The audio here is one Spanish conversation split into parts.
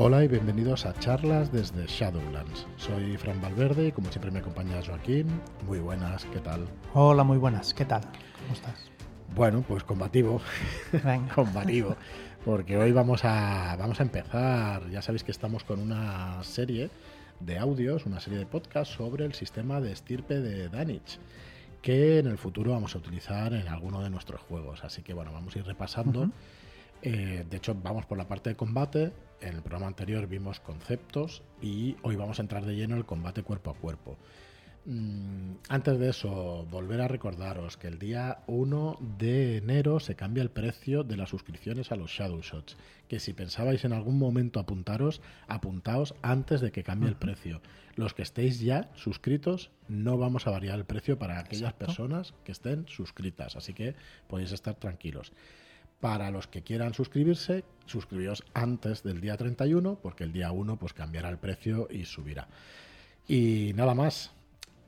Hola y bienvenidos a charlas desde Shadowlands. Soy Fran Valverde y como siempre me acompaña Joaquín. Muy buenas, ¿qué tal? Hola, muy buenas, ¿qué tal? ¿Cómo estás? Bueno, pues combativo. Venga. combativo. Porque hoy vamos a, vamos a empezar, ya sabéis que estamos con una serie de audios, una serie de podcasts sobre el sistema de estirpe de Danich, que en el futuro vamos a utilizar en alguno de nuestros juegos. Así que bueno, vamos a ir repasando. Eh, de hecho, vamos por la parte de combate. En el programa anterior vimos conceptos y hoy vamos a entrar de lleno en el combate cuerpo a cuerpo. Mm, antes de eso, volver a recordaros que el día 1 de enero se cambia el precio de las suscripciones a los Shadow Shots. Que si pensabais en algún momento apuntaros, apuntaos antes de que cambie el precio. Los que estéis ya suscritos, no vamos a variar el precio para aquellas Exacto. personas que estén suscritas. Así que podéis estar tranquilos. Para los que quieran suscribirse, suscribíos antes del día 31, porque el día 1 pues cambiará el precio y subirá. Y nada más.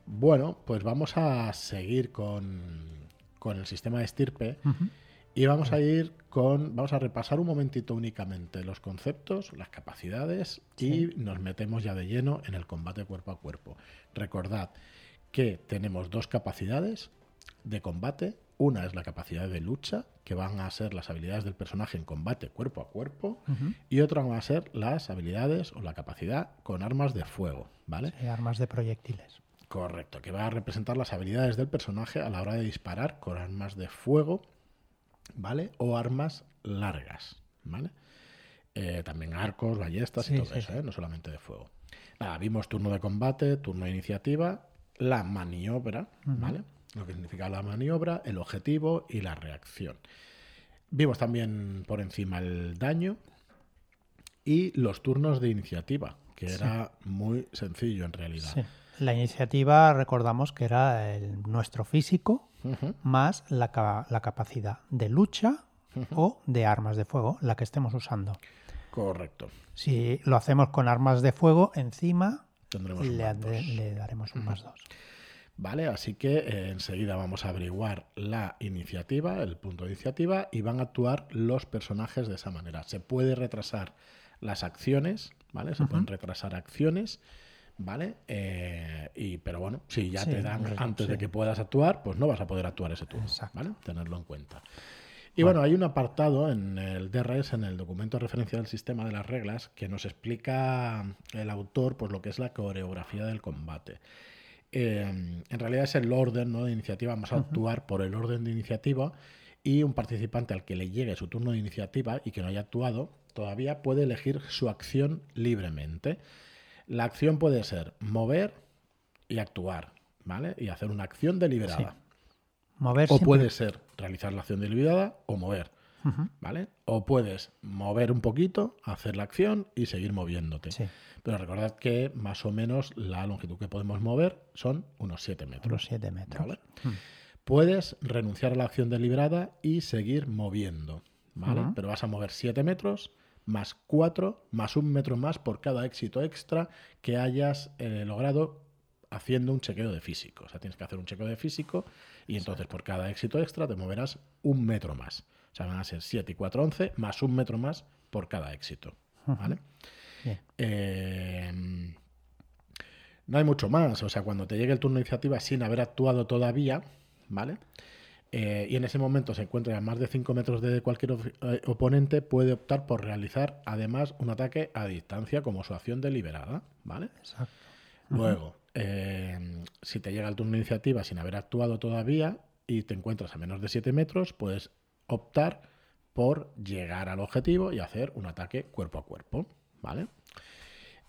Bueno, pues vamos a seguir con, con el sistema de estirpe y vamos a ir con, vamos a repasar un momentito únicamente los conceptos, las capacidades Sí. y nos metemos ya de lleno en el combate cuerpo a cuerpo. Recordad que tenemos dos capacidades de combate. Una es la capacidad de lucha, que van a ser las habilidades del personaje en combate cuerpo a cuerpo, y otra van a ser las habilidades o la capacidad con armas de fuego, ¿vale? Sí, armas de proyectiles. Correcto, que va a representar las habilidades del personaje a la hora de disparar con armas de fuego, ¿vale? O armas largas, ¿vale? Eh, también arcos, ballestas y todo sí, eso. ¿eh? No solamente de fuego. Nada, vimos turno de combate, turno de iniciativa, la maniobra. ¿vale? Lo que significa la maniobra, el objetivo y la reacción. Vimos también por encima el daño y los turnos de iniciativa, que Sí. era muy sencillo en realidad. Sí. La iniciativa, recordamos que era el- nuestro físico más la, la capacidad de lucha o de armas de fuego, la que estemos usando. Correcto. Si lo hacemos con armas de fuego, encima le daremos un más dos. Vale, así que eh, enseguida vamos a averiguar la iniciativa, el punto de iniciativa, y van a actuar los personajes de esa manera. Se puede retrasar las acciones, ¿vale? Se pueden retrasar acciones, ¿vale? Eh, y, pero bueno, si ya Sí, te dan antes de que puedas actuar, pues no vas a poder actuar ese turno, Exacto. ¿vale? Tenerlo en cuenta. Y bueno, hay un apartado en el DRS, en el documento de referencia del sistema de las reglas, que nos explica el autor pues, lo que es la coreografía del combate. Eh, en realidad es el orden ¿no? de iniciativa, vamos a actuar por el orden de iniciativa y un participante al que le llegue su turno de iniciativa y que no haya actuado, todavía puede elegir su acción libremente. La acción puede ser mover y actuar, ¿vale? Y hacer una acción deliberada. Mover O siempre- puede ser realizar la acción deliberada o mover, ¿vale? O puedes mover un poquito, hacer la acción y seguir moviéndote. Sí, Pero recordad que más o menos la longitud que podemos mover son unos 7 metros. unos 7 metros. ¿vale? Puedes renunciar a la acción deliberada y seguir moviendo, ¿vale? Pero vas a mover 7 metros más 4 más un metro más por cada éxito extra que hayas eh, logrado haciendo un chequeo de físico. O sea, tienes que hacer un chequeo de físico y entonces por cada éxito extra te moverás un metro más. O sea, van a ser 7 y 4, 11 más un metro más por cada éxito, ¿vale? Eh, no hay mucho más. O sea, cuando te llegue el turno de iniciativa sin haber actuado todavía, ¿vale? Eh, y en ese momento se encuentra a más de 5 metros de cualquier eh, oponente, puede optar por realizar además un ataque a distancia como su acción deliberada, ¿vale? Exacto. Luego, eh, si te llega el turno de iniciativa sin haber actuado todavía y te encuentras a menos de 7 metros, puedes optar por llegar al objetivo y hacer un ataque cuerpo a cuerpo, ¿vale?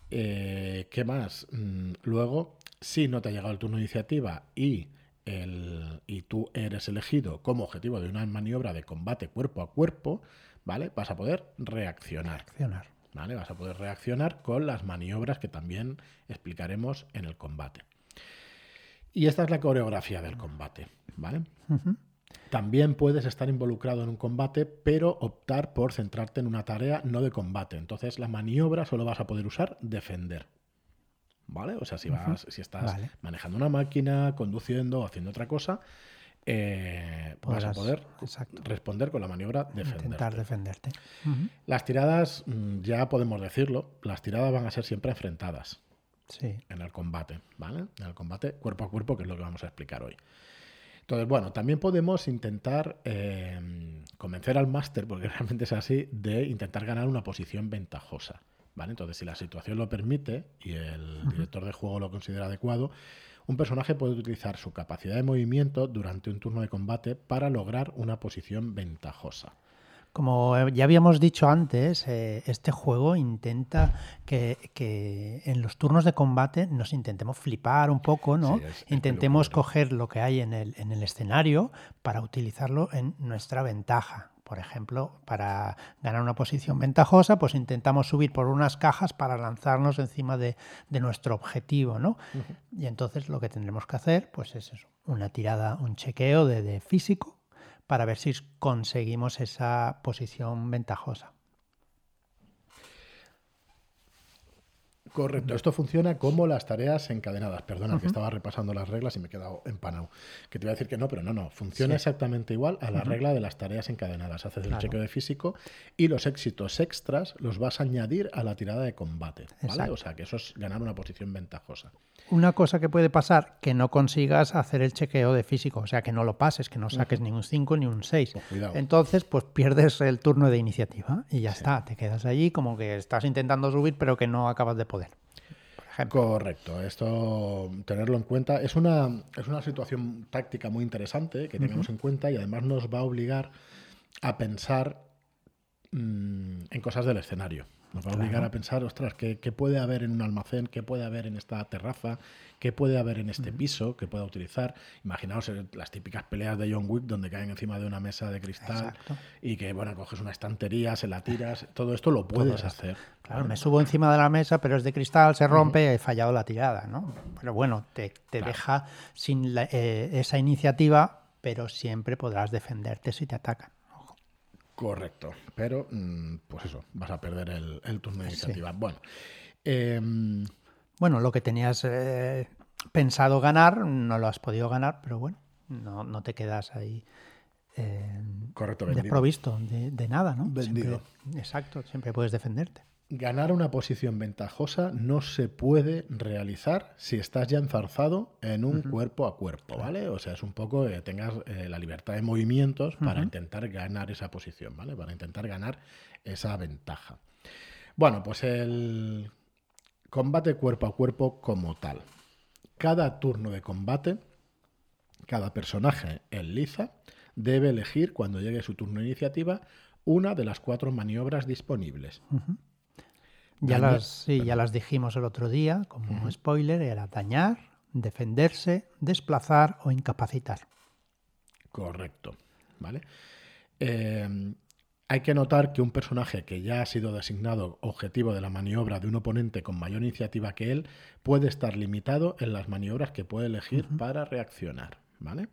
Eh, ¿Qué más? Mm, luego, si no te ha llegado el turno de iniciativa y, el, y tú eres elegido como objetivo de una maniobra de combate cuerpo a cuerpo, ¿vale? Vas a poder reaccionar. Accionar. ¿vale? Vas a poder reaccionar con las maniobras que también explicaremos en el combate. Y esta es la coreografía del combate, ¿vale? También puedes estar involucrado en un combate, pero optar por centrarte en una tarea no de combate. Entonces, la maniobra solo vas a poder usar defender. ¿Vale? O sea, si vas, si estás Vale. manejando una máquina, conduciendo o haciendo otra cosa, eh, vas a poder exacto. responder con la maniobra defender. Intentar defenderte. Las tiradas, mm, ya podemos decirlo, las tiradas van a ser siempre enfrentadas Sí. en el combate, ¿vale? En el combate cuerpo a cuerpo, que es lo que vamos a explicar hoy. Entonces, bueno, también podemos intentar eh, convencer al máster, porque realmente es así, de intentar ganar una posición ventajosa, ¿vale? Entonces, si la situación lo permite y el director de juego lo considera adecuado, un personaje puede utilizar su capacidad de movimiento durante un turno de combate para lograr una posición ventajosa. Como ya habíamos dicho antes, eh, este juego intenta que, que en los turnos de combate nos intentemos flipar un poco, ¿no? Sí, es- es Intentemos coger lo que hay en el, en el escenario para utilizarlo en nuestra ventaja. Por ejemplo, para ganar una posición ventajosa, pues intentamos subir por unas cajas para lanzarnos encima de, de nuestro objetivo, ¿no? Y entonces lo que tendremos que hacer, pues es eso, una tirada, un chequeo de, de físico para ver si conseguimos esa posición ventajosa. Correcto, esto funciona como las tareas encadenadas. Perdona, que estaba repasando las reglas y me he quedado empanado. Que te iba a decir que no, pero no, no. Funciona Sí. exactamente igual a la regla de las tareas encadenadas. Haces el chequeo de físico y los éxitos extras los vas a añadir a la tirada de combate. ¿vale? Exacto. O sea, que eso es ganar una posición ventajosa. Una cosa que puede pasar, que no consigas hacer el chequeo de físico, o sea, que no lo pases, que no saques ni un 5 ni un 6. Pues cuidado. Entonces, pues pierdes el turno de iniciativa y ya está, te quedas allí como que estás intentando subir pero que no acabas de poder. Ejemplo. Correcto, esto tenerlo en cuenta. Es una, es una situación táctica muy interesante que tengamos en cuenta y además nos va a obligar a pensar mm, en cosas del escenario. Nos va a obligar a pensar, ostras, ¿qué, qué puede haber en un almacén? ¿Qué puede haber en esta terraza? ¿Qué puede haber en este piso que pueda utilizar? Imaginaos eh, las típicas peleas de John Wick donde caen encima de una mesa de cristal Exacto. y que, bueno, coges una estantería, se la tiras. Todo esto lo puedes esto. hacer. Claro, me subo encima de la mesa, pero es de cristal, se rompe, he fallado la tirada, ¿no? Pero bueno, te, te Claro. deja sin la- eh, esa iniciativa, pero siempre podrás defenderte si te atacan. Correcto, pero mm, pues eso, vas a perder el, el turno de Sí. iniciativa. Bueno, em, Bueno, lo que tenías eh, pensado ganar, no lo has podido ganar, pero bueno, no, no te quedas ahí eh, correcto, vendido. desprovisto de, de nada, ¿no? Vendido. Siempre- exacto, siempre puedes defenderte. Ganar una posición ventajosa no se puede realizar si estás ya enzarzado en un cuerpo a cuerpo, ¿vale? O sea, es un poco que tengas eh, la libertad de movimientos para intentar ganar esa posición, ¿vale? Para intentar ganar esa ventaja. Bueno, pues el combate cuerpo a cuerpo como tal. Cada turno de combate, cada personaje en liza debe elegir cuando llegue su turno de iniciativa una de las cuatro maniobras disponibles. Ya las, sí, ya las dijimos el otro día, como spoiler, era dañar, defenderse, desplazar o incapacitar. Correcto. ¿Vale? Eh, hay que notar que un personaje que ya ha sido designado objetivo de la maniobra de un oponente con mayor iniciativa que él puede estar limitado en las maniobras que puede elegir para reaccionar. ¿Vale?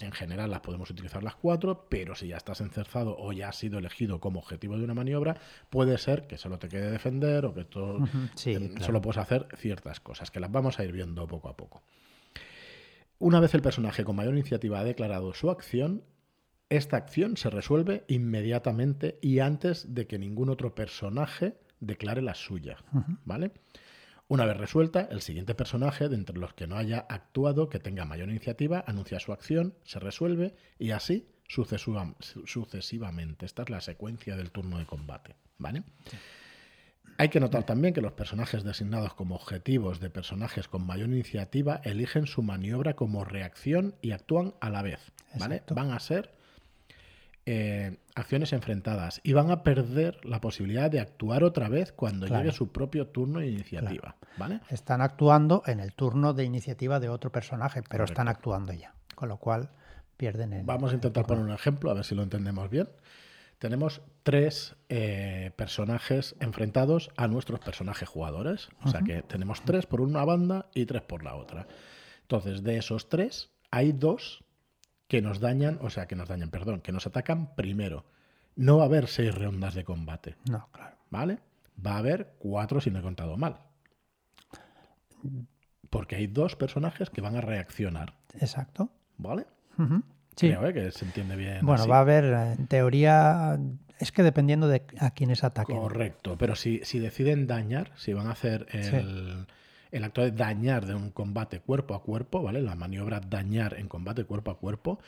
En general las podemos utilizar las cuatro, pero si ya estás encerzado o ya has sido elegido como objetivo de una maniobra, puede ser que solo te quede defender o que tú sí, eh, claro. solo puedes hacer ciertas cosas, que las vamos a ir viendo poco a poco. Una vez el personaje con mayor iniciativa ha declarado su acción, esta acción se resuelve inmediatamente y antes de que ningún otro personaje declare la suya. ¿Vale? Una vez resuelta, el siguiente personaje, de entre los que no haya actuado, que tenga mayor iniciativa, anuncia su acción, se resuelve y así sucesiva- su- sucesivamente. Esta es la secuencia del turno de combate. ¿Vale? Hay que notar también que los personajes designados como objetivos de personajes con mayor iniciativa eligen su maniobra como reacción y actúan a la vez. ¿vale? Van a ser eh, acciones enfrentadas y van a perder la posibilidad de actuar otra vez cuando Claro. llegue su propio turno de iniciativa. ¿vale? Están actuando en el turno de iniciativa de otro personaje, pero Correcto. están actuando ya, con lo cual pierden el. Vamos a intentar poner un ejemplo, a ver si lo entendemos bien. Tenemos tres eh, personajes enfrentados a nuestros personajes jugadores. O sea que tenemos tres por una banda y tres por la otra. Entonces, de esos tres, hay dos que nos dañan, o sea, que nos dañan, perdón, que nos atacan primero. No va a haber seis rondas de combate, No, claro. ¿vale? Va a haber cuatro si no he contado mal. Porque hay dos personajes que van a reaccionar, Exacto. ¿vale? Sí. Creo, ¿eh? que se entiende bien. Bueno, así. va a haber, eh, en teoría, es que dependiendo de a quiénes ataquen. Correcto, pero si, si deciden dañar, si van a hacer el, el acto de dañar de un combate cuerpo a cuerpo, ¿vale? La maniobra dañar en combate cuerpo a cuerpo,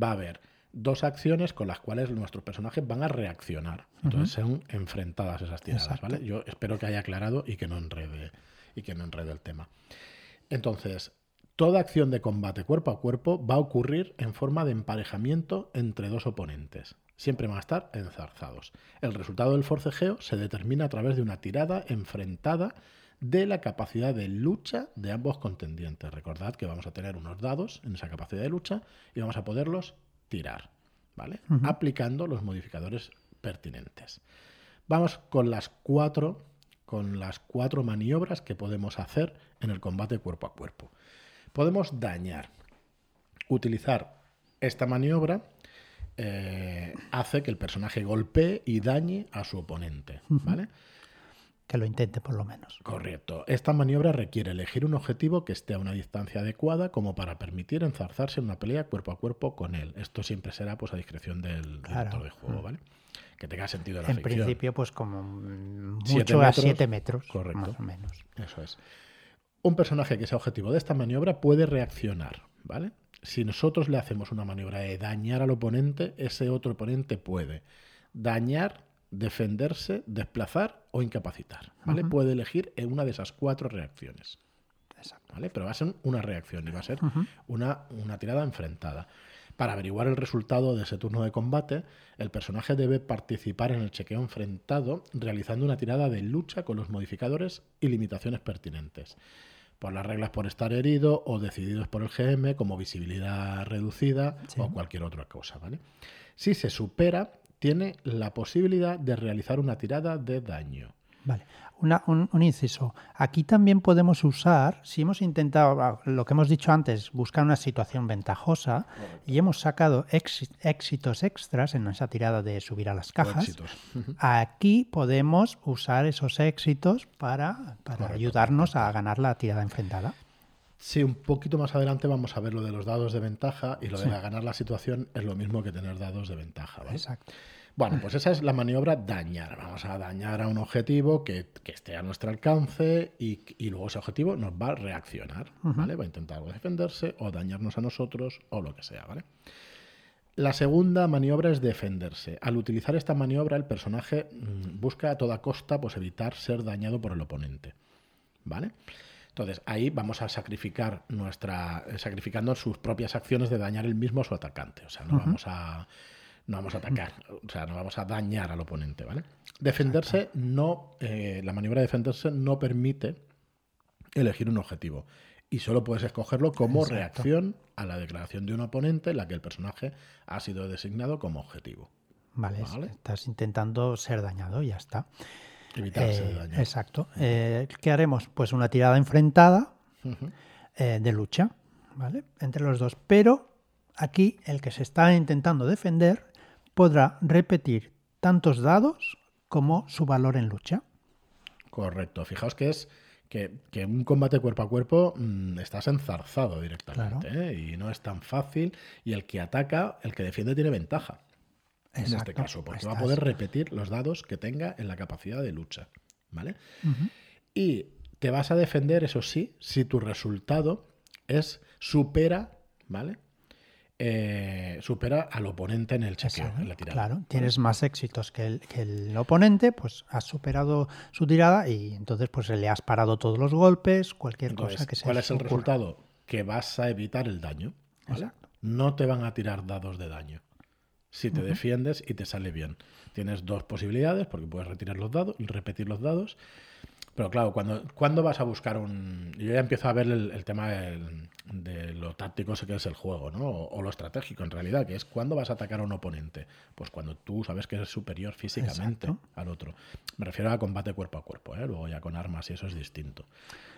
va a haber dos acciones con las cuales nuestros personajes van a reaccionar. Entonces son enfrentadas esas tiradas, Exacto. ¿vale? Yo espero que haya aclarado y que no enrede, y que no enrede el tema. Entonces, toda acción de combate cuerpo a cuerpo va a ocurrir en forma de emparejamiento entre dos oponentes. Siempre van a estar enzarzados. El resultado del forcejeo se determina a través de una tirada enfrentada de la capacidad de lucha de ambos contendientes. Recordad que vamos a tener unos dados en esa capacidad de lucha y vamos a poderlos tirar, ¿vale? Aplicando los modificadores pertinentes. Vamos con las cuatro con las cuatro maniobras que podemos hacer en el combate cuerpo a cuerpo. Podemos dañar. Utilizar esta maniobra eh, hace que el personaje golpee y dañe a su oponente, ¿vale? Que lo intente por lo menos. Correcto. Esta maniobra requiere elegir un objetivo que esté a una distancia adecuada como para permitir enzarzarse en una pelea cuerpo a cuerpo con él. Esto siempre será pues a discreción del Claro. director de juego, ¿vale? Que tenga sentido la En ficción. principio, pues como mm, Siete mucho a metros, 7 metros, correcto. más o menos. Eso es. Un personaje que sea objetivo de esta maniobra puede reaccionar, ¿vale? Si nosotros le hacemos una maniobra de dañar al oponente, ese otro oponente puede dañar, defenderse, desplazar o incapacitar, ¿vale? Puede elegir en una de esas cuatro reacciones, Exacto. ¿vale? Pero va a ser una reacción y va a ser una, una tirada enfrentada. Para averiguar el resultado de ese turno de combate, el personaje debe participar en el chequeo enfrentado realizando una tirada de lucha con los modificadores y limitaciones pertinentes. Por las reglas por estar herido o decididos por el GM como visibilidad reducida Sí. o cualquier otra cosa. ¿vale? Si se supera, tiene la posibilidad de realizar una tirada de daño. Vale. Una- un, un inciso. Aquí también podemos usar, si hemos intentado, ah, lo que hemos dicho antes, buscar una situación ventajosa y hemos sacado éxi- éxitos extras en esa tirada de subir a las cajas, aquí podemos usar esos éxitos para, para ayudarnos a ganar la tirada enfrentada. Sí, un poquito más adelante vamos a ver lo de los dados de ventaja y lo Sí. de ganar la situación es lo mismo que tener dados de ventaja. ¿vale? Exacto. Bueno, pues esa es la maniobra dañar. Vamos a dañar a un objetivo que, que esté a nuestro alcance y, y luego ese objetivo nos va a reaccionar, ¿vale? Va a intentar defenderse o dañarnos a nosotros o lo que sea, ¿vale? La segunda maniobra es defenderse. Al utilizar esta maniobra, el personaje mm, busca a toda costa pues, evitar ser dañado por el oponente, ¿vale? Entonces ahí vamos a sacrificar nuestra, eh, sacrificando sus propias acciones de dañar el mismo a su atacante. O sea, no vamos a, no vamos a atacar, o sea, no vamos a dañar al oponente, ¿vale? Defenderse no, eh, la maniobra de defenderse no permite elegir un objetivo y solo puedes escogerlo como Exacto. reacción a la declaración de un oponente en la que el personaje ha sido designado como objetivo. Vale, Vale. estás intentando ser dañado y ya está. Evitarse Eh, de dañar. Exacto. Eh, ¿Qué haremos? Pues una tirada enfrentada eh, de lucha, ¿vale? Entre los dos. Pero aquí el que se está intentando defender podrá repetir tantos dados como su valor en lucha. Correcto. Fijaos que es que, que un combate cuerpo a cuerpo mm, estás enzarzado directamente y no es tan fácil y el que ataca, el que defiende tiene ventaja en este Exacto. caso, porque va a Estás- poder repetir los dados que tenga en la capacidad de lucha. ¿Vale? Y te vas a defender, eso sí, si tu resultado es supera, ¿vale? Eh, supera al oponente en el chequeo, Exacto, en la tirada. Claro, tienes más éxitos que el, que el oponente, pues has superado su tirada y entonces pues le has parado todos los golpes, cualquier Entonces, cosa que se ¿cuál es el ocurra. resultado? Que vas a evitar el daño. ¿vale? Exacto. No te van a tirar dados de daño. Si te defiendes y te sale bien. Tienes dos posibilidades, porque puedes retirar los dados, repetir los dados. Pero claro, cuando, cuando vas a buscar un. Yo ya empiezo a ver el, el tema del- de lo táctico que es el juego, ¿no? O, o lo estratégico en realidad, que es cuando vas a atacar a un oponente. Pues cuando tú sabes que eres superior físicamente Exacto. al otro. Me refiero a combate cuerpo a cuerpo, ¿eh? Luego ya con armas y eso es distinto.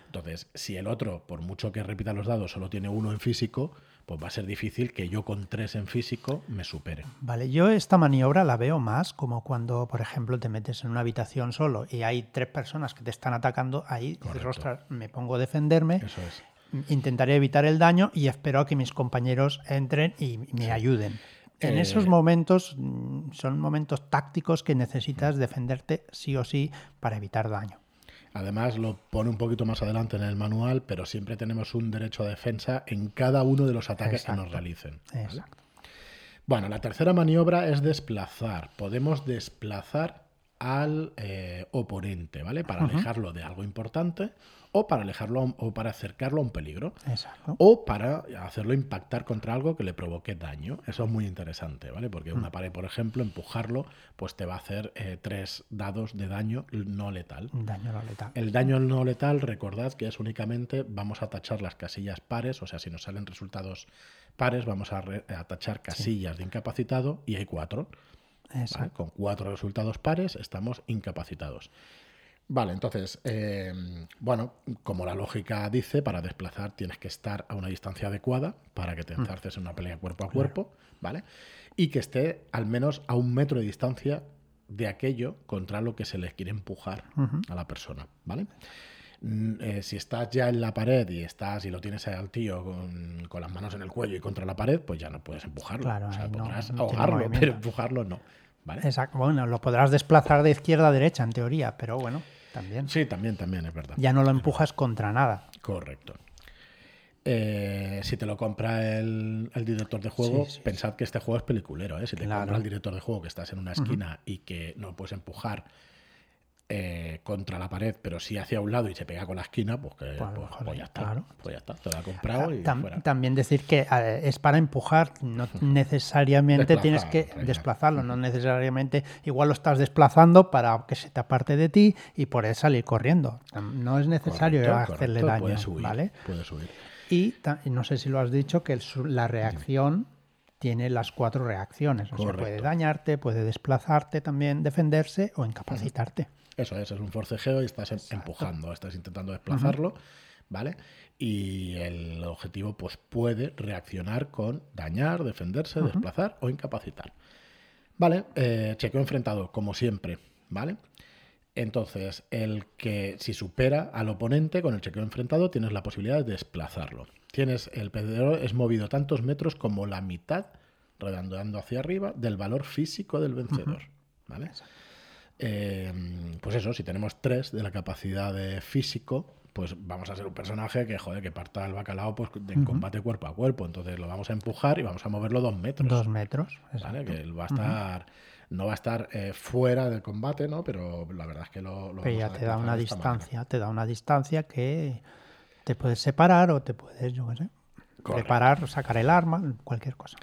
Entonces, si el otro, por mucho que repita los dados, solo tiene uno en físico, pues va a ser difícil que yo con tres en físico me supere. Vale, yo esta maniobra la veo más como cuando, por ejemplo, te metes en una habitación solo y hay tres personas que te están atacando, ahí dices, ostras, me pongo a defenderme, Eso es. intentaré evitar el daño y espero a que mis compañeros entren y me ayuden. En Eh, esos momentos mm, son momentos tácticos que necesitas defenderte sí o sí para evitar daño. Además, lo pone un poquito más adelante en el manual, pero siempre tenemos un derecho a defensa en cada uno de los ataques que nos realicen. ¿vale? Exacto. Bueno, la tercera maniobra es desplazar. Podemos desplazar al eh, oponente, ¿vale? Para alejarlo de algo importante o para alejarlo a un- o para acercarlo a un peligro Exacto. o para hacerlo impactar contra algo que le provoque daño. Eso es muy interesante, ¿vale? Porque una pared, por ejemplo, empujarlo, pues te va a hacer eh, tres dados de daño no letal. Daño no letal. El daño no letal, recordad que es únicamente, vamos a tachar las casillas pares, o sea, si nos salen resultados pares, vamos a, re- a tachar casillas de incapacitado y hay cuatro. Con cuatro resultados pares estamos incapacitados. Vale, entonces, eh, bueno, como la lógica dice, para desplazar tienes que estar a una distancia adecuada para que te Mm. enzarces en una pelea cuerpo a cuerpo, ¿vale? Y que esté al menos a un metro de distancia de aquello contra lo que se les quiere empujar a la persona, ¿vale? Mm, eh, si estás ya en la pared y estás y lo tienes al tío con, con las manos en el cuello y contra la pared, pues ya no puedes empujarlo. Claro, o sea, no- podrás no ahogarlo, pero empujarlo no. ¿Vale? Exacto. Bueno, lo podrás desplazar de izquierda a derecha en teoría, pero bueno, también. Sí, también, también, es verdad. Ya no lo empujas contra nada. Correcto. Eh, si te lo compra el, el director de juego, Sí, sí, pensad que este juego es peliculero. ¿eh? Si te Claro. compra el director de juego que estás en una esquina y que no puedes empujar eh, contra la pared, pero sí hacia un lado y se pega con la esquina, pues, que, Pues pues- pues ya está. claro. Pues ya está, te lo ha comprado y Tam- fuera. también decir que es para empujar, no necesariamente tienes que Desplazar, desplazarlo, no necesariamente igual lo estás desplazando para que se te aparte de ti y por salir corriendo. No es necesario Correcto, hacerle correcto, daño, Puedes huir, ¿vale? puedes. Y, no sé si lo has dicho que el la reacción tiene las cuatro reacciones, o sea, puede dañarte, puede desplazarte también, defenderse o incapacitarte. Eso es, es un forcejeo y estás em- empujando, estás intentando desplazarlo, ¿vale? Y el objetivo pues puede reaccionar con dañar, defenderse, desplazar o incapacitar. Vale, eh, chequeo enfrentado, como siempre, ¿vale? Entonces, el que si supera al oponente con el chequeo enfrentado, tienes la posibilidad de desplazarlo. Tienes, el perdedor es movido tantos metros como la mitad, redondeando hacia arriba, del valor físico del vencedor, ¿vale? Eh, pues eso, si tenemos tres de la capacidad de físico, pues vamos a ser un personaje que, joder, que parta el bacalao pues, en combate cuerpo a cuerpo. Entonces lo vamos a empujar y vamos a moverlo dos metros. Dos metros. ¿vale? Que él va a estar, no va a estar eh, fuera del combate, ¿no? Pero la verdad es que lo, lo Pero ya te da una de manera. distancia, te da una distancia que te puedes separar o te puedes, yo qué sé, Correcto. preparar, sacar el arma, cualquier cosa.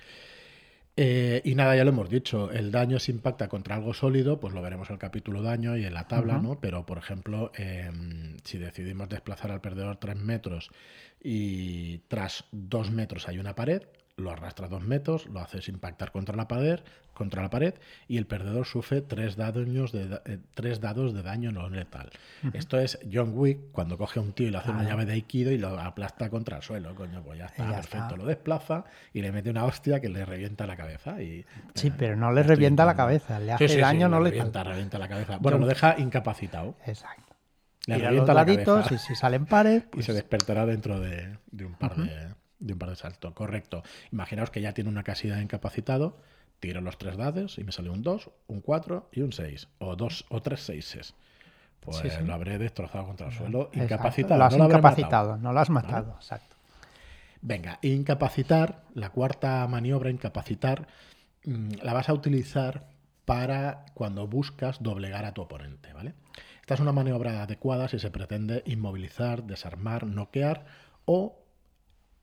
Eh, y nada, ya lo hemos dicho, el daño si impacta contra algo sólido, pues lo veremos en el capítulo daño y en la tabla, ¿no? Pero, por ejemplo, em, si decidimos desplazar al perdedor tres metros y tras dos metros hay una pared, lo arrastras dos metros, lo haces impactar contra la pared, contra la pared y el perdedor sufre tres daños de, eh, tres dados de daño no letal. Esto es John Wick cuando coge a un tío y le hace una llave de Aikido y lo aplasta contra el suelo, coño, pues ya está, ya perfecto, está. lo desplaza y le mete una hostia que le revienta la cabeza y Sí, eh, pero no le revienta la cabeza, le hace sí, sí, daño, no le revienta, revienta la cabeza. Bueno, lo deja incapacitado. Exacto. Le Tira los revienta la daditos cabeza. y si salen pares, y pues se despertará dentro de, de un par de, de un par de saltos. Correcto. Imaginaos que ya tiene una casilla de incapacitado, tiro los tres dados y me sale un 2, un 4 y un 6. O dos o tres seises. Pues Sí, sí. lo habré destrozado contra el suelo, exacto, incapacitado. Lo has no lo incapacitado, no lo has matado, exacto. Venga, incapacitar, la cuarta maniobra, incapacitar, mm, la vas a utilizar para cuando buscas doblegar a tu oponente, ¿vale? Esta es una maniobra adecuada si se pretende inmovilizar, desarmar, noquear o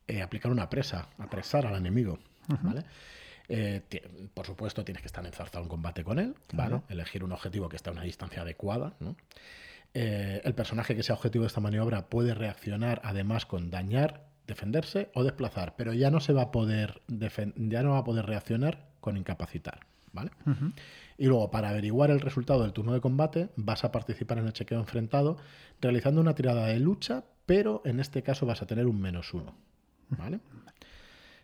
eh, aplicar una presa, apresar al enemigo, ¿vale? Eh, por supuesto, tienes que estar enzarzado en combate con él, ¿vale? Elegir un objetivo que esté a una distancia adecuada, ¿no? Eh, el personaje que sea objetivo de esta maniobra puede reaccionar además con dañar, defenderse o desplazar, pero ya no se va a poder ya no va a poder reaccionar con incapacitar, ¿vale? Y luego, para averiguar el resultado del turno de combate, vas a participar en el chequeo enfrentado realizando una tirada de lucha, pero en este caso vas a tener un menos uno, ¿vale?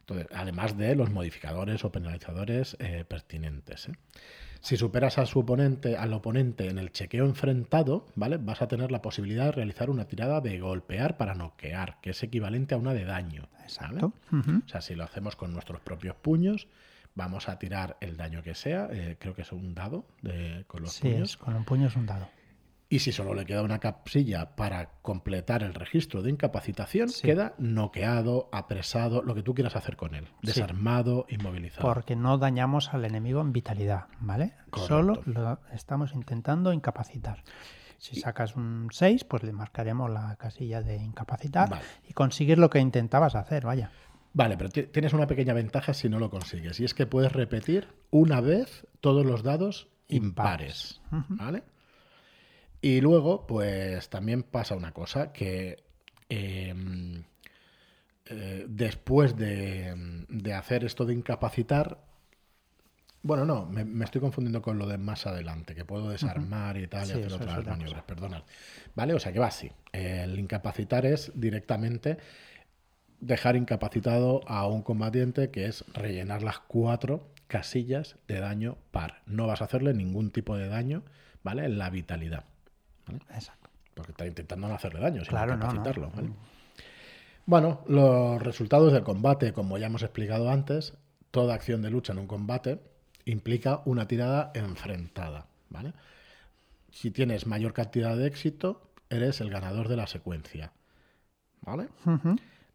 Entonces, además de los modificadores o penalizadores eh, pertinentes. ¿eh? Si superas a su oponente, al oponente en el chequeo enfrentado, ¿vale? Vas a tener la posibilidad de realizar una tirada de golpear para noquear, que es equivalente a una de daño. Exacto. O sea, si lo hacemos con nuestros propios puños, vamos a tirar el daño que sea. eh, creo que es un dado de, con los Sí, puños. es, con un puño es un dado. Y si solo le queda una capsilla para completar el registro de incapacitación, Sí. queda noqueado, apresado, lo que tú quieras hacer con él. Desarmado, inmovilizado. Porque no dañamos al enemigo en vitalidad, ¿vale? Correcto. Solo lo estamos intentando incapacitar. Si sacas un 6, pues le marcaremos la casilla de incapacitar Vale. y consigues lo que intentabas hacer, vaya. Vale, pero ti- tienes una pequeña ventaja si no lo consigues. Y es que puedes repetir una vez todos los dados impares. Impares. ¿Vale? Y luego, pues también pasa una cosa que eh, eh, después de, de hacer esto de incapacitar. Bueno, no, me, me estoy confundiendo con lo de más adelante, que puedo desarmar y tal, Sí, y hacer otras otra maniobras, perdonad. ¿Vale? O sea que va así. El incapacitar es directamente dejar incapacitado a un combatiente, que es rellenar las cuatro casillas de daño par. No vas a hacerle ningún tipo de daño, ¿vale? En la vitalidad. ¿Vale? Exacto. Porque está intentando no hacerle daño, sino Claro, no, no. capacitarlo. ¿vale? Bueno, los resultados del combate, como ya hemos explicado antes, toda acción de lucha en un combate implica una tirada enfrentada. ¿vale? Si tienes mayor cantidad de éxito, eres el ganador de la secuencia. ¿Vale?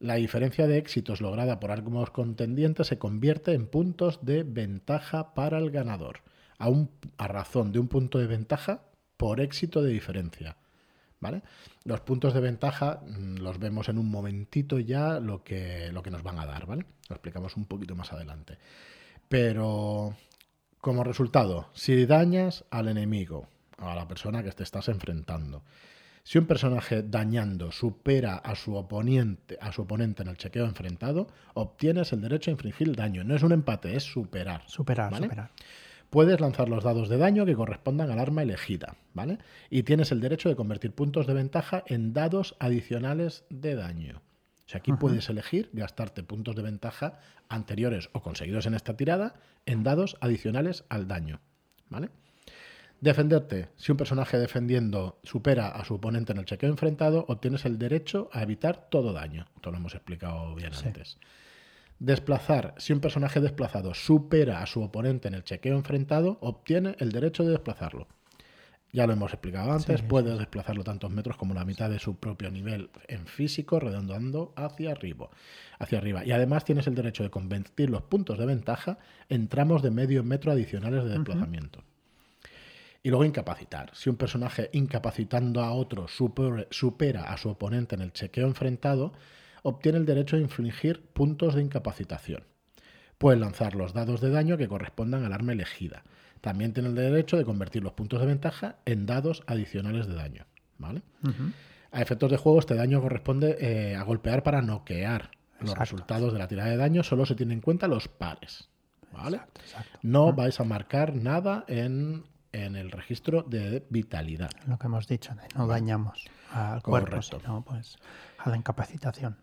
La diferencia de éxitos lograda por algunos contendientes se convierte en puntos de ventaja para el ganador, a, un- a razón de un punto de ventaja por éxito de diferencia. ¿Vale? Los puntos de ventaja mm, los vemos en un momentito ya lo que, lo que nos van a dar, ¿vale? Lo explicamos un poquito más adelante. Pero como resultado, si dañas al enemigo, a la persona que te estás enfrentando, si un personaje dañando supera a su oponente, a su oponente en el chequeo enfrentado, obtienes el derecho a infligir daño. No es un empate, es superar. Superar, ¿vale? superar. Puedes lanzar los dados de daño que correspondan al arma elegida, ¿vale? Y tienes el derecho de convertir puntos de ventaja en dados adicionales de daño. O sea, aquí puedes elegir gastarte puntos de ventaja anteriores o conseguidos en esta tirada en dados adicionales al daño, ¿vale? Defenderte. Si un personaje defendiendo supera a su oponente en el chequeo enfrentado, obtienes el derecho a evitar todo daño. Esto lo hemos explicado bien Sí. antes. Desplazar. Si un personaje desplazado supera a su oponente en el chequeo enfrentado, obtiene el derecho de desplazarlo. Ya lo hemos explicado antes, Sí, puede desplazarlo tantos metros como la mitad de su propio nivel en físico, redondeando hacia arriba, hacia arriba. Y además tienes el derecho de convertir los puntos de ventaja en tramos de medio metro adicionales de desplazamiento. Y luego incapacitar. Si un personaje incapacitando a otro super- supera a su oponente en el chequeo enfrentado, obtiene el derecho a infligir puntos de incapacitación. Puede lanzar los dados de daño que correspondan al arma elegida. También tiene el derecho de convertir los puntos de ventaja en dados adicionales de daño. A efectos de juego, este daño corresponde eh, a golpear para noquear. Los Exacto. resultados de la tirada de daño solo se tienen en cuenta los pares. ¿Vale? Exacto, exacto. No vais a marcar nada en, en el registro de vitalidad. Lo que hemos dicho, de no dañamos al cuerpo, sino pues a la incapacitación.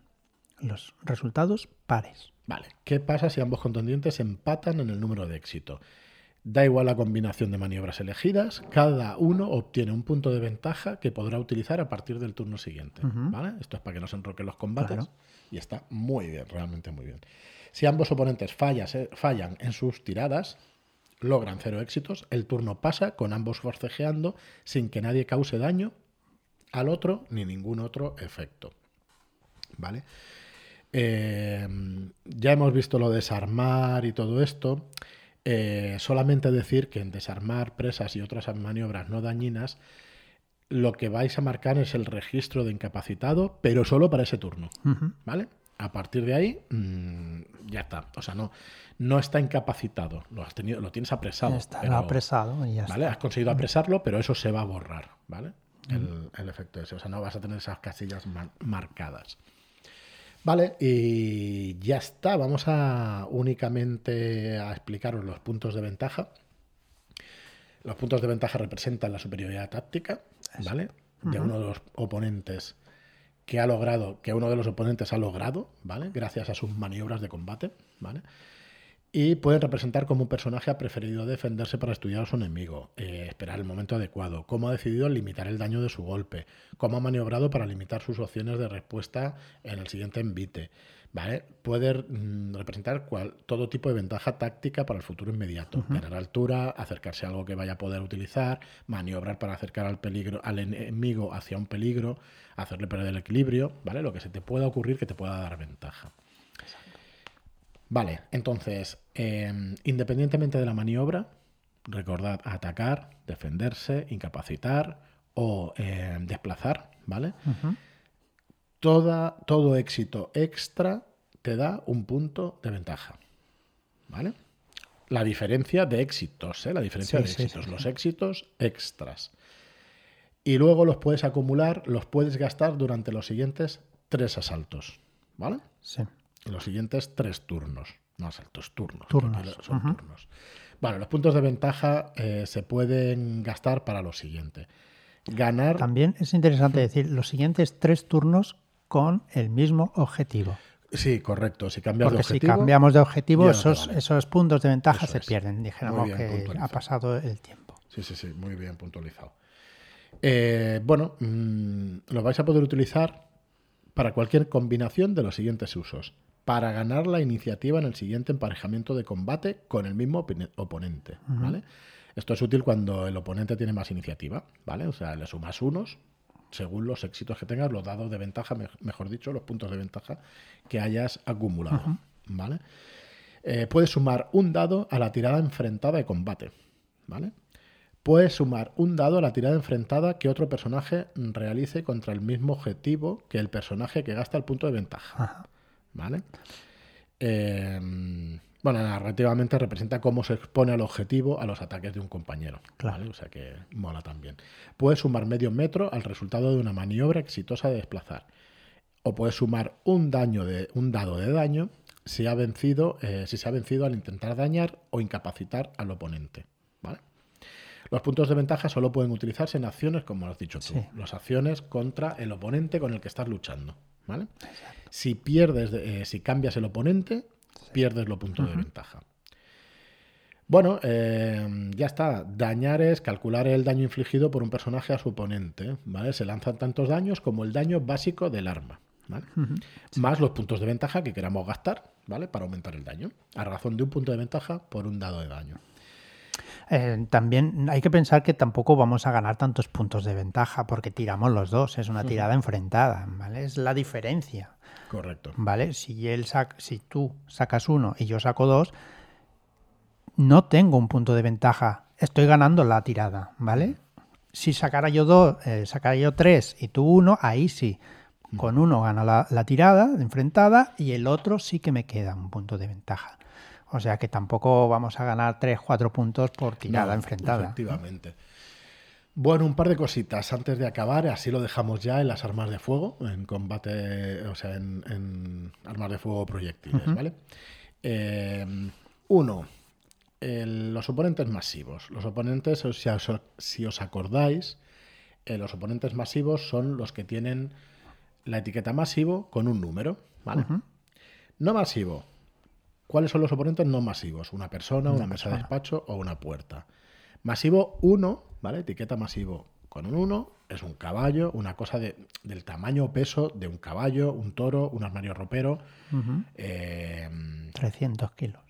Los resultados pares. Vale. ¿Qué pasa si ambos contendientes empatan en el número de éxito? Da igual la combinación de maniobras elegidas, cada uno obtiene un punto de ventaja que podrá utilizar a partir del turno siguiente. ¿vale? Esto es para que no se enroquen los combates Claro. y está muy bien, realmente muy bien. Si ambos oponentes fallas, eh, fallan en sus tiradas, logran cero éxitos, el turno pasa con ambos forcejeando sin que nadie cause daño al otro ni ningún otro efecto. ¿Vale? Eh, ya hemos visto lo de desarmar y todo esto. Eh, solamente decir que en desarmar presas y otras maniobras no dañinas, lo que vais a marcar es el registro de incapacitado, pero solo para ese turno. ¿Vale? A partir de ahí, mm, ya está. O sea, no, no está incapacitado. Lo, has tenido, lo tienes apresado. Ya está pero- apresado y ya ¿Vale? está. Has conseguido apresarlo, pero eso se va a borrar, ¿vale? El, el efecto ese. O sea, no vas a tener esas casillas mar- marcadas. Vale, y ya está. Vamos a únicamente a explicaros los puntos de ventaja. Los puntos de ventaja representan la superioridad táctica, ¿vale? De uno de los oponentes que ha logrado, que uno de los oponentes ha logrado, ¿vale? Gracias a sus maniobras de combate, ¿vale? Y pueden representar como un personaje ha preferido defenderse para estudiar a su enemigo, eh, esperar el momento adecuado, cómo ha decidido limitar el daño de su golpe, cómo ha maniobrado para limitar sus opciones de respuesta en el siguiente envite. ¿vale? Puede mm, representar cual, todo tipo de ventaja táctica para el futuro inmediato. Ganar altura, acercarse a algo que vaya a poder utilizar, maniobrar para acercar al peligro, al enemigo hacia un peligro, hacerle perder el equilibrio, ¿vale? Lo que se te pueda ocurrir que te pueda dar ventaja. Vale, entonces, em, independientemente de la maniobra, recordad atacar, defenderse, incapacitar o em, desplazar, ¿vale? Toda, todo éxito extra te da un punto de ventaja, ¿vale? La diferencia de éxitos, ¿eh? La diferencia de éxitos, los éxitos extras. Y luego los puedes acumular, los puedes gastar durante los siguientes tres asaltos, ¿vale? Sí los siguientes tres turnos. No asaltos, turnos. Turnos. Son turnos. Bueno, los puntos de ventaja eh, se pueden gastar para lo siguiente. Ganar. También es interesante decir los siguientes tres turnos con el mismo objetivo. Sí, correcto. Si cambias Porque de objetivo. si cambiamos de objetivo, esos, esos puntos de ventaja se pierden. Dijéramos que ha pasado el tiempo. Sí, sí, sí, muy bien puntualizado. Eh, bueno, mm, lo vais a poder utilizar para cualquier combinación de los siguientes usos para ganar la iniciativa en el siguiente emparejamiento de combate con el mismo oponente, ¿vale? Esto es útil cuando el oponente tiene más iniciativa, ¿vale? O sea, le sumas unos según los éxitos que tengas, los dados de ventaja, mejor dicho, los puntos de ventaja que hayas acumulado, ¿vale? Eh, puedes sumar un dado a la tirada enfrentada de combate, ¿vale? Puedes sumar un dado a la tirada enfrentada que otro personaje realice contra el mismo objetivo que el personaje que gasta el punto de ventaja. ¿Vale? Em, bueno, narrativamente representa cómo se expone al objetivo a los ataques de un compañero. Claro. O sea que mola también. Puedes sumar medio metro al resultado de una maniobra exitosa de desplazar. O puedes sumar un, daño de, un dado de daño si, ha vencido, eh, si se ha vencido al intentar dañar o incapacitar al oponente. ¿vale? Los puntos de ventaja solo pueden utilizarse en acciones, como has dicho tú, las acciones contra el oponente con el que estás luchando. ¿vale? Si pierdes, eh, si cambias el oponente, pierdes los puntos de ventaja. Bueno, eh, ya está. Dañar es calcular el daño infligido por un personaje a su oponente. ¿vale? Se lanzan tantos daños como el daño básico del arma. Más los puntos de ventaja que queramos gastar, ¿vale? Para aumentar el daño. A razón de un punto de ventaja por un dado de daño. Eh, también hay que pensar que tampoco vamos a ganar tantos puntos de ventaja porque tiramos los dos, es una tirada enfrentada, ¿vale? Es la diferencia. Correcto. ¿Vale? Si, él si tú sacas uno y yo saco dos, no tengo un punto de ventaja, estoy ganando la tirada, ¿vale? Si sacara yo dos, eh, sacara yo tres y tú uno, ahí sí. Con uno gana la, la tirada enfrentada y el otro sí que me queda un punto de ventaja. O sea que tampoco vamos a ganar 3, 4 puntos por tirada enfrentada. Efectivamente. Bueno, un par de cositas antes de acabar, así lo dejamos ya en las armas de fuego, en combate, o sea, en, armas de fuego proyectiles, ¿vale? Eh, uno, los oponentes masivos. Los oponentes, si os, si os acordáis, eh, los oponentes masivos son los que tienen la etiqueta masivo con un número, ¿vale? No masivo, ¿Cuáles son los oponentes no masivos? Una persona, una, mesa de despacho o una puerta. Masivo 1, ¿vale? Etiqueta masivo con un 1 es un caballo, una cosa de, del tamaño o peso de un caballo, un toro, un armario ropero. 300 eh, kilos.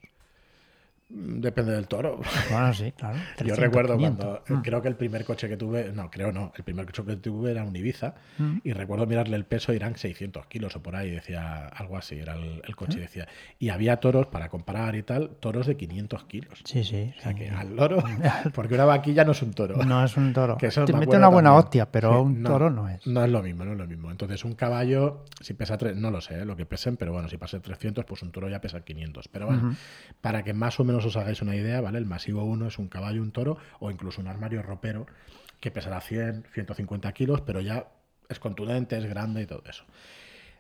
Depende del toro. Bueno, sí, claro. Yo recuerdo cuando, mm. creo que el primer coche que tuve, no, creo no, el primer coche que tuve era un Ibiza mm. y recuerdo mirarle el peso, eran 600 kilos o por ahí, decía algo así, era el, coche, y decía. Y había toros, para comparar y tal, toros de 500 kilos. Sí, sí. O sea que al loro, porque una vaquilla no es un toro. No es un toro. Que Te mete una buena hostia, pero un toro no es. No es lo mismo, no es lo mismo. Entonces un caballo, si pesa, no lo sé, ¿eh? lo que pesen, pero bueno, si pasa 300, pues un toro ya pesa 500. Pero bueno, para que más o menos os hagáis una idea, ¿vale? El masivo 1 es un caballo, un toro o incluso un armario ropero que pesará 100, 150 kilos, pero ya es contundente, es grande y todo eso.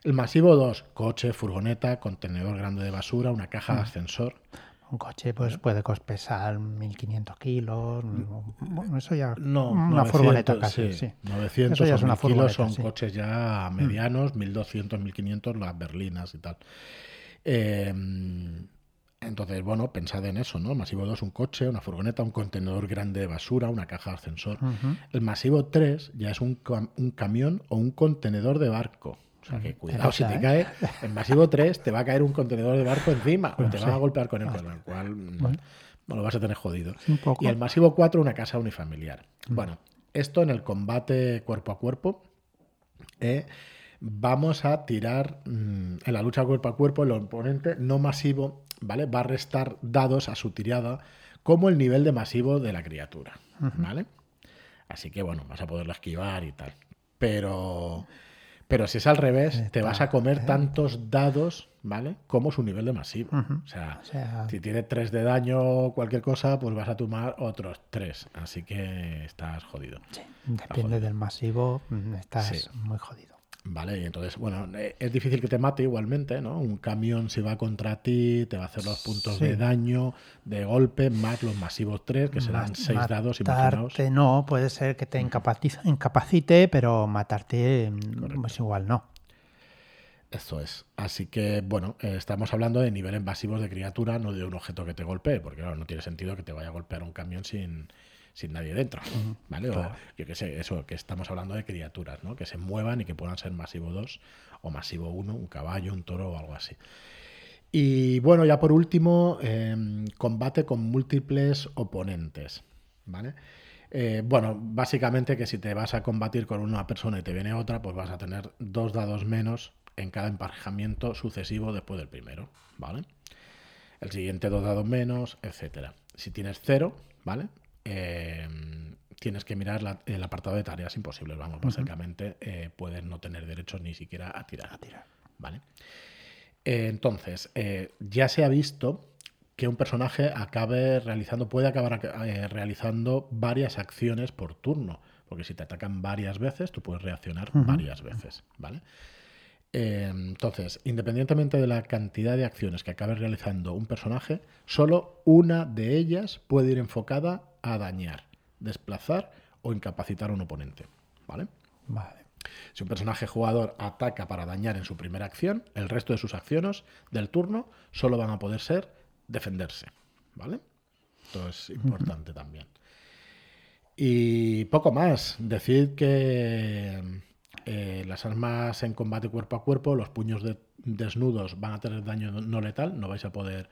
El masivo 2, coche, furgoneta, contenedor grande de basura, una caja de mm. ascensor. Un coche pues puede cos- pesar 1500 kilos, bueno, eso ya No, una 900, furgoneta casi, sí, sí. 900 Eso ya o es una 1000 kilos son sí. Mm. coches ya medianos, 1200, 1500 las berlinas y tal. Eh, entonces, bueno, pensad en eso, ¿no? Masivo 2, un coche, una furgoneta, un contenedor grande de basura, una caja de ascensor. El masivo 3 ya es un, cam- un camión o un contenedor de barco. O sea que cuidado, si te ¿eh? cae en masivo 3 te va a caer un contenedor de barco encima o te sí. van a golpear con él, con lo cual mm, Bueno. no lo vas a tener jodido. Y el masivo 4, una casa unifamiliar. Bueno, esto en el combate cuerpo a cuerpo, eh, vamos a tirar mm, en la lucha cuerpo a cuerpo, el oponente no masivo, ¿vale? Va a restar dados a su tirada como el nivel de masivo de la criatura, ¿vale? Así que bueno, vas a poderlo esquivar y tal. Pero, pero si es al revés, te vas a comer tantos dados, ¿vale? Como su nivel de masivo. O sea, O sea, si tiene 3 de daño o cualquier cosa, pues vas a tomar otros 3. Así que estás jodido. depende del masivo, mm, estás Sí. muy jodido. Vale, y entonces, bueno, eh, es difícil que te mate igualmente, ¿no? Un camión si va contra ti, te va a hacer los puntos Sí. de daño, de golpe, más los masivos 3, que serán Mas- 6 dados, imaginaos. no, puede ser que te incapacite, incapacite pero matarte mm, pues igual no. Eso es. Así que, bueno, eh, estamos hablando de niveles masivos de criatura, no de un objeto que te golpee, porque claro, no tiene sentido que te vaya a golpear un camión sin, sin nadie dentro. ¿Vale? O claro. yo qué sé, eso, que estamos hablando de criaturas, ¿no? Que se muevan y que puedan ser masivo 2 o masivo 1, un caballo, un toro o algo así. Y bueno, ya por último, eh, combate con múltiples oponentes. ¿Vale? Eh, bueno, básicamente que si te vas a combatir con una persona y te viene otra, pues vas a tener dos dados menos en cada emparejamiento sucesivo después del primero, ¿vale? El siguiente dos dados menos, etcétera. Si tienes cero, ¿vale? Eh, tienes que mirar la- el apartado de tareas imposibles, vamos, básicamente eh, puedes no tener derecho ni siquiera a tirar. A tirar. ¿Vale? Eh, entonces, eh, ya se ha visto que un personaje acabe realizando, puede acabar realizando varias acciones por turno. Porque si te atacan varias veces, tú puedes reaccionar varias veces, ¿vale? Entonces, independientemente de la cantidad de acciones que acabe realizando un personaje, solo una de ellas puede ir enfocada a dañar, desplazar o incapacitar a un oponente, ¿vale? Vale. Si un personaje jugador ataca para dañar en su primera acción, el resto de sus acciones del turno solo van a poder ser defenderse. ¿Vale? Esto es importante también. Y poco más. Decir que eh, las armas en combate cuerpo a cuerpo, los puños de- desnudos van a tener daño no letal, no vais a poder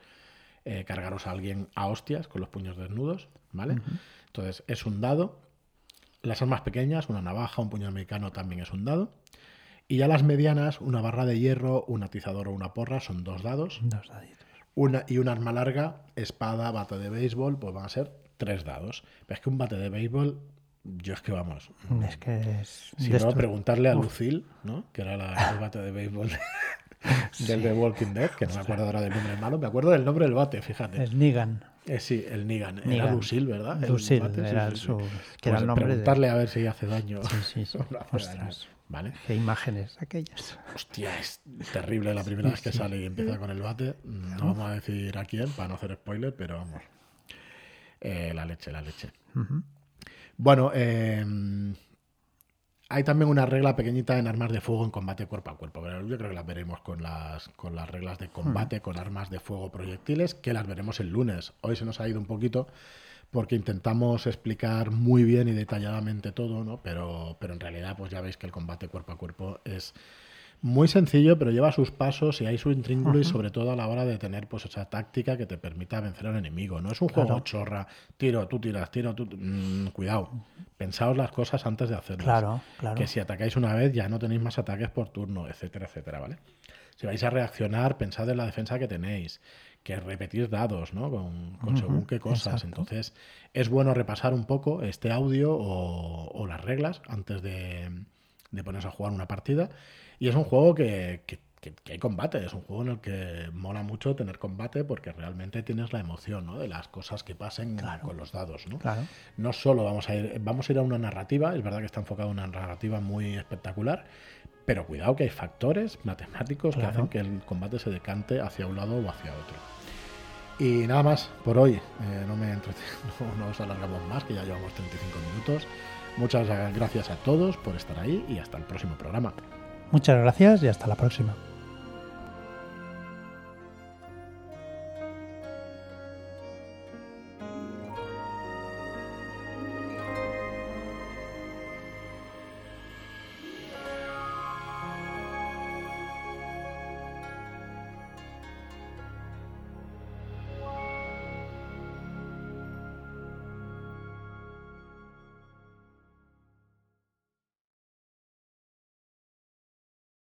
eh, cargaros a alguien a hostias con los puños desnudos, ¿vale? Entonces es un dado. Las armas pequeñas, una navaja, un puño americano también es un dado. Y ya las medianas, una barra de hierro, un atizador o una porra son dos dados. Dos daditos. Una, y un arma larga, espada, bate de béisbol, pues van a ser tres dados. Pero es que un bate de béisbol, yo es que vamos. Es que es Si no, preguntarle a Lucille, ¿no? Que era la, el bate de béisbol de- del The Walking Dead, que no me acuerdo ahora del nombre malo. Me acuerdo del nombre del bate, fíjate. es Negan. Eh, sí, el Negan. Era. Lucille, ¿verdad? El Lucille sí, era sí, sí. su- que era Pues el nombre de- Preguntarle a ver si hace daño. Sí, sí, sí. no. Ostras. ¿Vale? Qué imágenes aquellas. Hostia, es terrible la primera vez que sale y empieza con el bate. No vamos a decir a quién para no hacer spoiler, pero vamos. Eh, la leche, la leche. Bueno, eh, hay también una regla pequeñita en armas de fuego en combate cuerpo a cuerpo. Pero yo creo que las veremos con las, con las reglas de combate, con armas de fuego proyectiles, que las veremos el lunes. Hoy se nos ha ido un poquito porque intentamos explicar muy bien y detalladamente todo, ¿no? Pero, pero en realidad, pues ya veis que el combate cuerpo a cuerpo es muy sencillo, pero lleva sus pasos y hay su intríngulo y sobre todo a la hora de tener pues esa táctica que te permita vencer al enemigo. No es un juego chorra, tiro, tú tiras, tiro, tú... Mm, cuidado, pensaos las cosas antes de hacerlas. Claro, claro. Que si atacáis una vez ya no tenéis más ataques por turno, etcétera, etcétera, ¿vale? Si vais a reaccionar, pensad en la defensa que tenéis, que repetís dados, ¿no? Con, con según qué cosas. exacto. Entonces, es bueno repasar un poco este audio o, o las reglas antes de, de ponerse a jugar una partida. Y es un juego que, que- que- que hay combate, es un juego en el que mola mucho tener combate porque realmente tienes la emoción, ¿no? De las cosas que pasen con los dados, ¿no? Claro. No solo vamos a ir, vamos a ir a una narrativa, es verdad que está enfocado en una narrativa muy espectacular, pero cuidado que hay factores matemáticos que Claro. hacen que el combate se decante hacia un lado o hacia otro. Y nada más por hoy. Eh, no, me no, no nos alargamos más, que ya llevamos 35 minutos. Muchas gracias a todos por estar ahí y hasta el próximo programa. Muchas gracias y hasta la próxima.